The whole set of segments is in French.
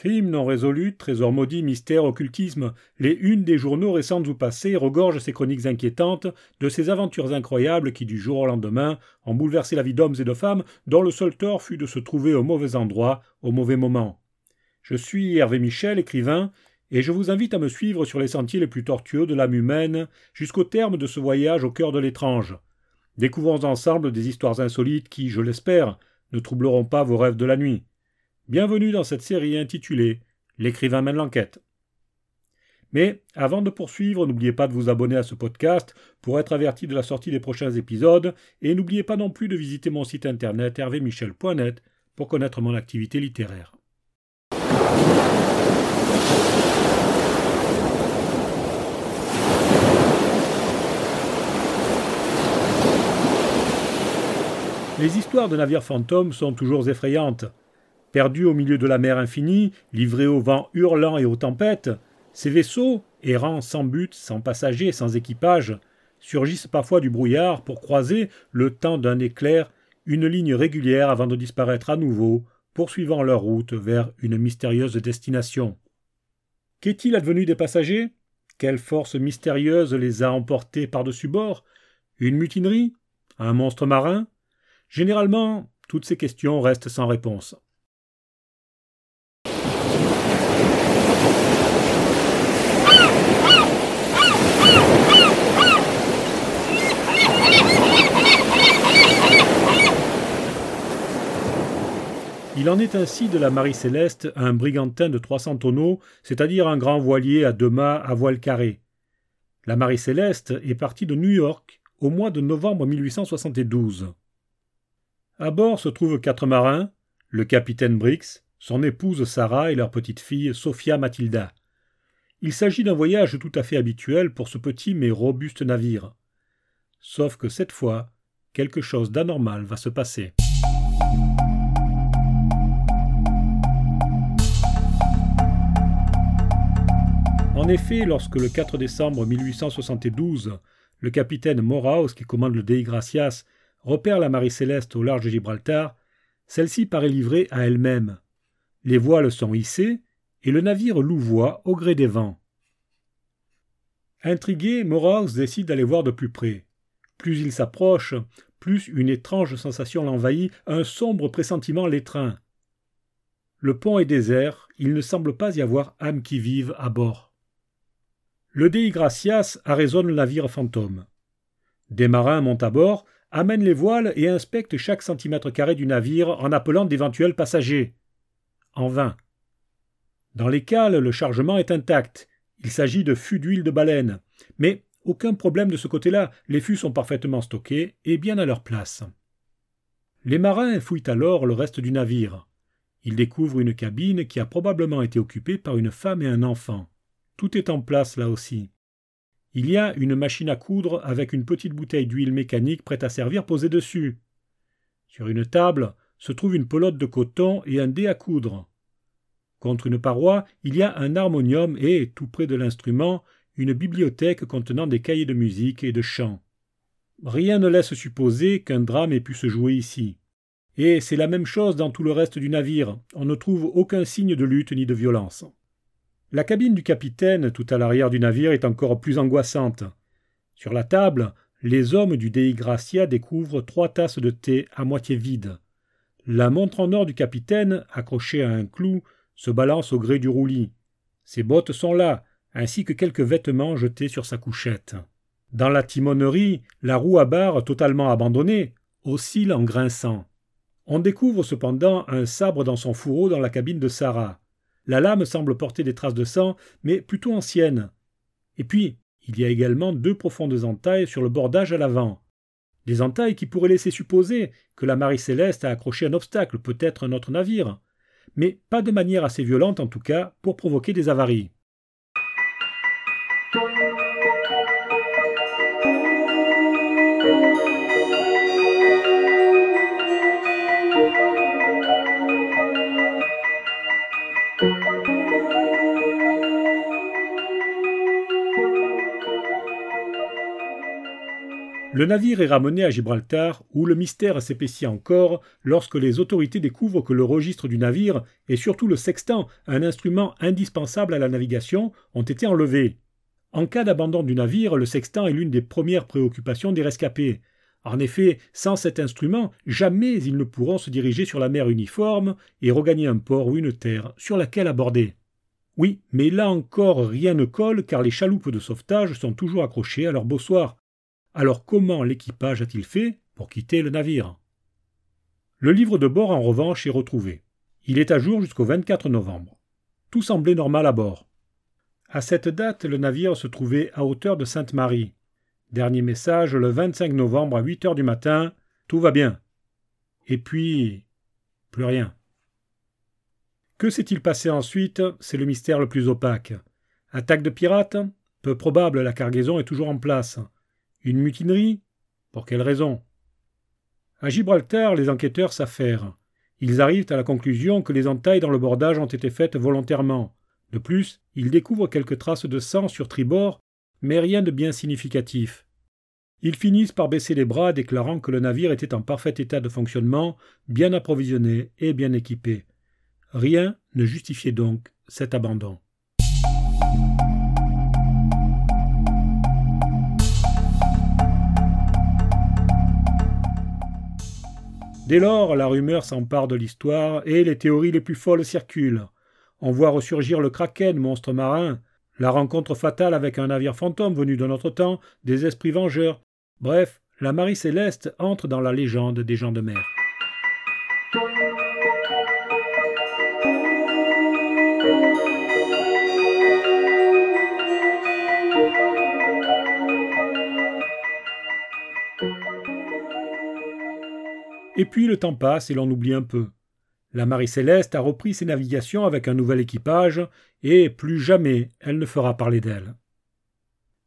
Crime non résolu, trésor maudit, mystère, occultisme, les unes des journaux récents ou passés regorgent ces chroniques inquiétantes de ces aventures incroyables qui, du jour au lendemain, ont bouleversé la vie d'hommes et de femmes dont le seul tort fut de se trouver au mauvais endroit, au mauvais moment. Je suis Hervé Michel, écrivain, et je vous invite à me suivre sur les sentiers les plus tortueux de l'âme humaine jusqu'au terme de ce voyage au cœur de l'étrange. Découvrons ensemble des histoires insolites qui, je l'espère, ne troubleront pas vos rêves de la nuit. Bienvenue dans cette série intitulée L'écrivain mène l'enquête. Mais avant de poursuivre, n'oubliez pas de vous abonner à ce podcast pour être averti de la sortie des prochains épisodes et n'oubliez pas non plus de visiter mon site internet hervémichel.net pour connaître mon activité littéraire. Les histoires de navires fantômes sont toujours effrayantes. Perdus au milieu de la mer infinie, livrés au vent hurlant et aux tempêtes, ces vaisseaux, errants sans but, sans passagers, sans équipage, surgissent parfois du brouillard pour croiser, le temps d'un éclair, une ligne régulière avant de disparaître à nouveau, poursuivant leur route vers une mystérieuse destination. Qu'est-il advenu des passagers? Quelle force mystérieuse les a emportés par-dessus bord? Une mutinerie? Un monstre marin? Généralement, toutes ces questions restent sans réponse. Il en est ainsi de la Marie Céleste, un brigantin de 300 tonneaux, c'est-à-dire un grand voilier à deux mâts à voile carré. La Marie Céleste est partie de New York au mois de novembre 1872. À bord se trouvent quatre marins, le capitaine Brix, son épouse Sarah et leur petite fille Sophia Matilda. Il s'agit d'un voyage tout à fait habituel pour ce petit mais robuste navire. Sauf que cette fois, quelque chose d'anormal va se passer. En effet, lorsque le 4 décembre 1872, le capitaine Moraus, qui commande le Dei Gracias, repère la Marie Céleste au large de Gibraltar, celle-ci paraît livrée à elle-même. Les voiles sont hissées et le navire louvoie au gré des vents. Intrigué, Moraus décide d'aller voir de plus près. Plus il s'approche, plus une étrange sensation l'envahit, un sombre pressentiment l'étreint. Le pont est désert, il ne semble pas y avoir âme qui vive à bord. Le Dei Gracias arraisonne le navire fantôme. Des marins montent à bord, amènent les voiles et inspectent chaque centimètre carré du navire en appelant d'éventuels passagers. En vain. Dans les cales, le chargement est intact. Il s'agit de fûts d'huile de baleine. Mais aucun problème de ce côté-là, les fûts sont parfaitement stockés et bien à leur place. Les marins fouillent alors le reste du navire. Ils découvrent une cabine qui a probablement été occupée par une femme et un enfant. Tout est en place là aussi. Il y a une machine à coudre avec une petite bouteille d'huile mécanique prête à servir posée dessus. Sur une table se trouve une pelote de coton et un dé à coudre. Contre une paroi, il y a un harmonium et, tout près de l'instrument, une bibliothèque contenant des cahiers de musique et de chant. Rien ne laisse supposer qu'un drame ait pu se jouer ici. Et c'est la même chose dans tout le reste du navire. On ne trouve aucun signe de lutte ni de violence. La cabine du capitaine, tout à l'arrière du navire, est encore plus angoissante. Sur la table, les hommes du Dei Gracia découvrent trois tasses de thé à moitié vides. La montre en or du capitaine, accrochée à un clou, se balance au gré du roulis. Ses bottes sont là, ainsi que quelques vêtements jetés sur sa couchette. Dans la timonerie, la roue à barre, totalement abandonnée, oscille en grinçant. On découvre cependant un sabre dans son fourreau dans la cabine de Sarah. La lame semble porter des traces de sang, mais plutôt anciennes. Et puis, il y a également deux profondes entailles sur le bordage à l'avant. des entailles qui pourraient laisser supposer que la Marie Céleste a accroché un obstacle, peut-être un autre navire, mais pas de manière assez violente en tout cas pour provoquer des avaries. Le navire est ramené à Gibraltar, où le mystère s'épaissit encore lorsque les autorités découvrent que le registre du navire et surtout le sextant, un instrument indispensable à la navigation, ont été enlevés. En cas d'abandon du navire, le sextant est l'une des premières préoccupations des rescapés. En effet, sans cet instrument, jamais ils ne pourront se diriger sur la mer uniforme et regagner un port ou une terre sur laquelle aborder. Oui, mais là encore rien ne colle car les chaloupes de sauvetage sont toujours accrochées à leur bossoir. Alors comment l'équipage a-t-il fait pour quitter le navire? Le livre de bord en revanche est retrouvé. Il est à jour jusqu'au 24 novembre. Tout semblait normal à bord. À cette date, le navire se trouvait à hauteur de Sainte-Marie. Dernier message le 25 novembre à 8 heures du matin. Tout va bien. Et puis. plus rien. Que s'est-il passé ensuite? C'est le mystère le plus opaque. Attaque de pirates? Peu probable, la cargaison est toujours en place. Une mutinerie? Pour quelle raison? À Gibraltar, les enquêteurs s'affairent. Ils arrivent à la conclusion que les entailles dans le bordage ont été faites volontairement. De plus, ils découvrent quelques traces de sang sur tribord, mais rien de bien significatif. Ils finissent par baisser les bras, déclarant que le navire était en parfait état de fonctionnement, bien approvisionné et bien équipé. Rien ne justifiait donc cet abandon. Dès lors, la rumeur s'empare de l'histoire et les théories les plus folles circulent. On voit ressurgir le kraken, monstre marin, la rencontre fatale avec un navire fantôme venu d'un autre temps, des esprits vengeurs. Bref, la Marie Céleste entre dans la légende des gens de mer. Et puis le temps passe et l'on oublie un peu. La Marie Céleste a repris ses navigations avec un nouvel équipage, et plus jamais elle ne fera parler d'elle.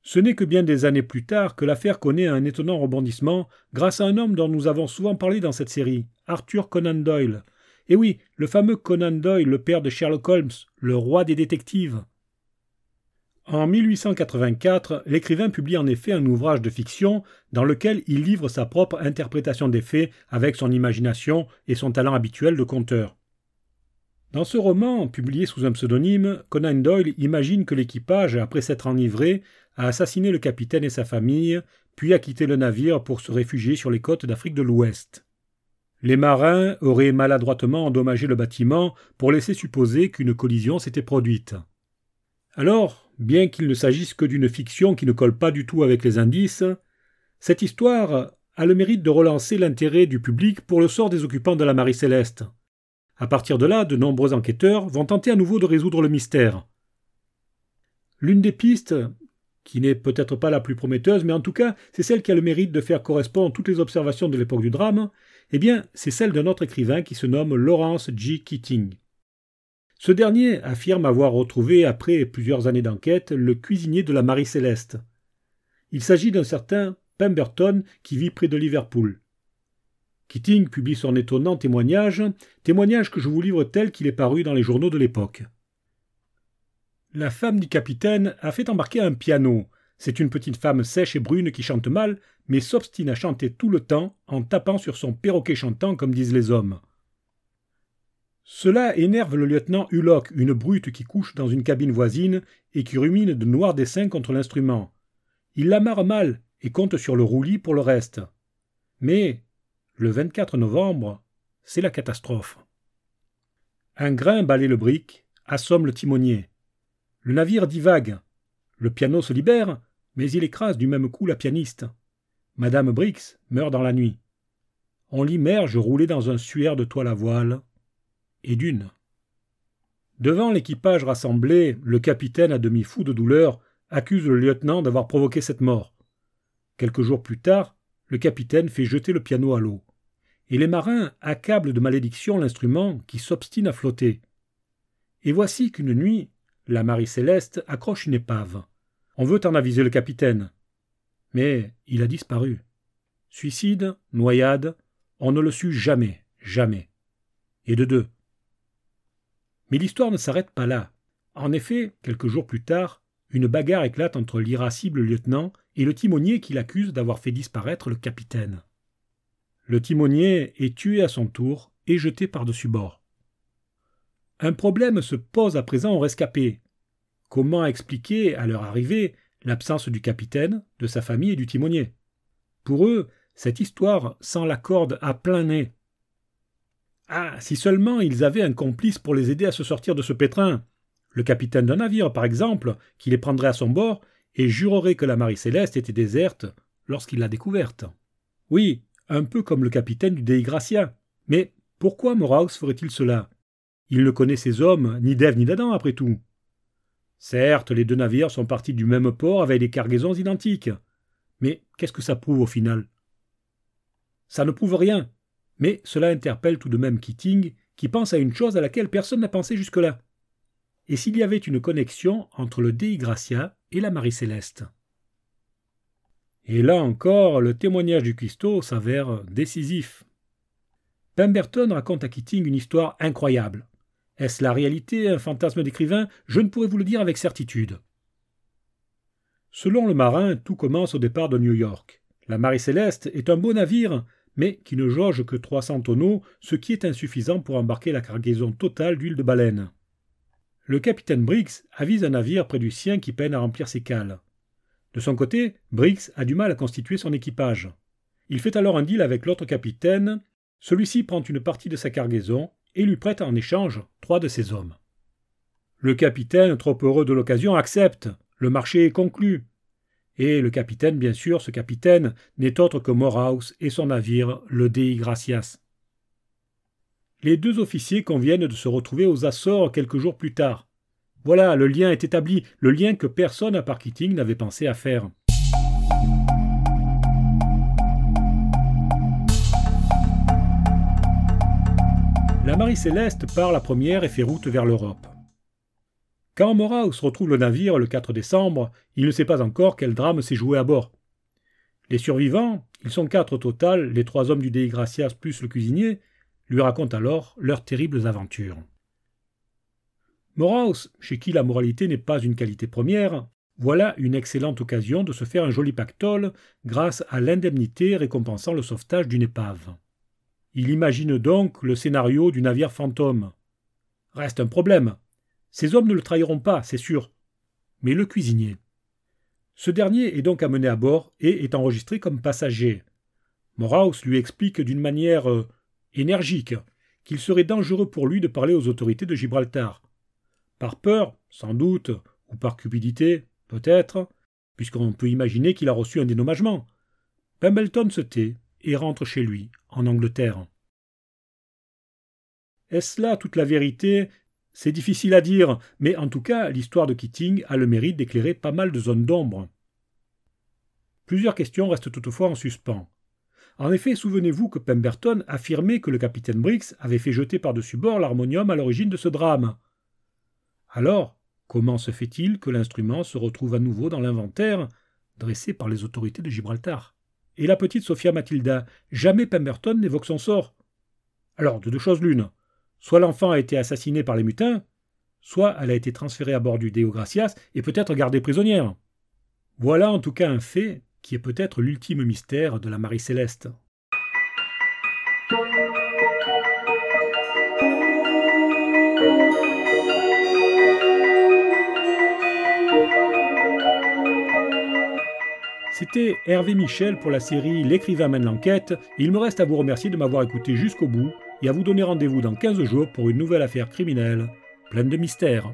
Ce n'est que bien des années plus tard que l'affaire connaît un étonnant rebondissement grâce à un homme dont nous avons souvent parlé dans cette série, Arthur Conan Doyle. Et oui, le fameux Conan Doyle, le père de Sherlock Holmes, le roi des détectives. En 1884, l'écrivain publie en effet un ouvrage de fiction dans lequel il livre sa propre interprétation des faits avec son imagination et son talent habituel de conteur. Dans ce roman, publié sous un pseudonyme, Conan Doyle imagine que l'équipage, après s'être enivré, a assassiné le capitaine et sa famille, puis a quitté le navire pour se réfugier sur les côtes d'Afrique de l'Ouest. Les marins auraient maladroitement endommagé le bâtiment pour laisser supposer qu'une collision s'était produite. Alors, bien qu'il ne s'agisse que d'une fiction qui ne colle pas du tout avec les indices, cette histoire a le mérite de relancer l'intérêt du public pour le sort des occupants de la Marie Céleste. À partir de là, de nombreux enquêteurs vont tenter à nouveau de résoudre le mystère. L'une des pistes, qui n'est peut-être pas la plus prometteuse, mais en tout cas c'est celle qui a le mérite de faire correspondre toutes les observations de l'époque du drame, eh bien c'est celle d'un autre écrivain qui se nomme Lawrence G. Keating. Ce dernier affirme avoir retrouvé, après plusieurs années d'enquête, le cuisinier de la Marie Céleste. Il s'agit d'un certain Pemberton qui vit près de Liverpool. Keating publie son étonnant témoignage, témoignage que je vous livre tel qu'il est paru dans les journaux de l'époque. La femme du capitaine a fait embarquer un piano. C'est une petite femme sèche et brune qui chante mal, mais s'obstine à chanter tout le temps en tapant sur son perroquet chantant comme disent les hommes. Cela énerve le lieutenant Hulot, une brute qui couche dans une cabine voisine et qui rumine de noirs dessins contre l'instrument. Il l'amarre mal et compte sur le roulis pour le reste. Mais, le 24 novembre, c'est la catastrophe. Un grain balaye le brick, assomme le timonier. Le navire divague. Le piano se libère, mais il écrase du même coup la pianiste. Madame Brix meurt dans la nuit. On l'immerge roulé dans un suaire de toile à voile et d'une. Devant l'équipage rassemblé, le capitaine, à demi fou de douleur, accuse le lieutenant d'avoir provoqué cette mort. Quelques jours plus tard, le capitaine fait jeter le piano à l'eau. Et les marins accablent de malédiction l'instrument qui s'obstine à flotter. Et voici qu'une nuit, la Marie Céleste accroche une épave. On veut en aviser le capitaine. Mais il a disparu. Suicide, noyade, on ne le sut jamais, jamais. Et de deux. Mais l'histoire ne s'arrête pas là. En effet, quelques jours plus tard, une bagarre éclate entre l'irascible lieutenant et le timonier qui l'accuse d'avoir fait disparaître le capitaine. Le timonier est tué à son tour et jeté par-dessus bord. Un problème se pose à présent aux rescapés. Comment expliquer, à leur arrivée, l'absence du capitaine, de sa famille et du timonier? Pour eux, cette histoire sent la corde à plein nez. Ah, si seulement ils avaient un complice pour les aider à se sortir de ce pétrin le capitaine d'un navire, par exemple, qui les prendrait à son bord et jurerait que la Marie Céleste était déserte lorsqu'il l'a découverte. Oui, un peu comme le capitaine du Dei Gracia. Mais pourquoi Moraus ferait-il cela? Il ne connaît ses hommes, ni d'Ève ni d'Adam, après tout. Certes, les deux navires sont partis du même port avec des cargaisons identiques. Mais qu'est-ce que ça prouve au final? Ça ne prouve rien. Mais cela interpelle tout de même Keating, qui pense à une chose à laquelle personne n'a pensé jusque-là et s'il y avait une connexion entre le Dei Gracia et la Marie Céleste? Et là encore, le témoignage du cuistot s'avère décisif. Pemberton raconte à Keating une histoire incroyable. Est-ce la réalité, un fantasme d'écrivain? Je ne pourrais vous le dire avec certitude. Selon le marin, tout commence au départ de New York. La Marie Céleste est un beau navire, mais qui ne jauge que 300 tonneaux, ce qui est insuffisant pour embarquer la cargaison totale d'huile de baleine. Le capitaine Briggs avise un navire près du sien qui peine à remplir ses cales. De son côté, Briggs a du mal à constituer son équipage. Il fait alors un deal avec l'autre capitaine. Celui-ci prend une partie de sa cargaison et lui prête en échange trois de ses hommes. Le capitaine, trop heureux de l'occasion, accepte. Le marché est conclu. Et le capitaine, bien sûr, ce capitaine, n'est autre que Morehouse et son navire, le Dei Gracias les deux officiers conviennent de se retrouver aux Açores quelques jours plus tard. Voilà, le lien est établi, le lien que personne à part Keating n'avait pensé à faire. La Marie Céleste part la première et fait route vers l'Europe. Quand Moraus retrouve le navire le 4 décembre, il ne sait pas encore quel drame s'est joué à bord. Les survivants, ils sont quatre au total, les trois hommes du Dei Gracias plus le cuisinier, lui raconte alors leurs terribles aventures. Moraus, chez qui la moralité n'est pas une qualité première, voilà une excellente occasion de se faire un joli pactole grâce à l'indemnité récompensant le sauvetage d'une épave. Il imagine donc le scénario du navire fantôme. Reste un problème. Ces hommes ne le trahiront pas, c'est sûr. Mais le cuisinier. Ce dernier est donc amené à bord et est enregistré comme passager. Moraus lui explique d'une manière euh, énergique, qu'il serait dangereux pour lui de parler aux autorités de Gibraltar. Par peur, sans doute, ou par cupidité, peut-être, puisqu'on peut imaginer qu'il a reçu un dédommagement. Pembleton se tait et rentre chez lui, en Angleterre. Est-ce là toute la vérité C'est difficile à dire, mais en tout cas, l'histoire de Keating a le mérite d'éclairer pas mal de zones d'ombre. Plusieurs questions restent toutefois en suspens. En effet, souvenez-vous que Pemberton affirmait que le capitaine Briggs avait fait jeter par-dessus bord l'harmonium à l'origine de ce drame. Alors, comment se fait-il que l'instrument se retrouve à nouveau dans l'inventaire dressé par les autorités de Gibraltar? Et la petite Sophia Matilda, jamais Pemberton n'évoque son sort. Alors, de deux choses l'une. Soit l'enfant a été assassiné par les mutins, soit elle a été transférée à bord du Deo Gracias et peut-être gardée prisonnière. Voilà en tout cas un fait qui est peut-être l'ultime mystère de la Marie Céleste. C'était Hervé Michel pour la série L'écrivain mène l'enquête. Il me reste à vous remercier de m'avoir écouté jusqu'au bout et à vous donner rendez-vous dans 15 jours pour une nouvelle affaire criminelle pleine de mystères.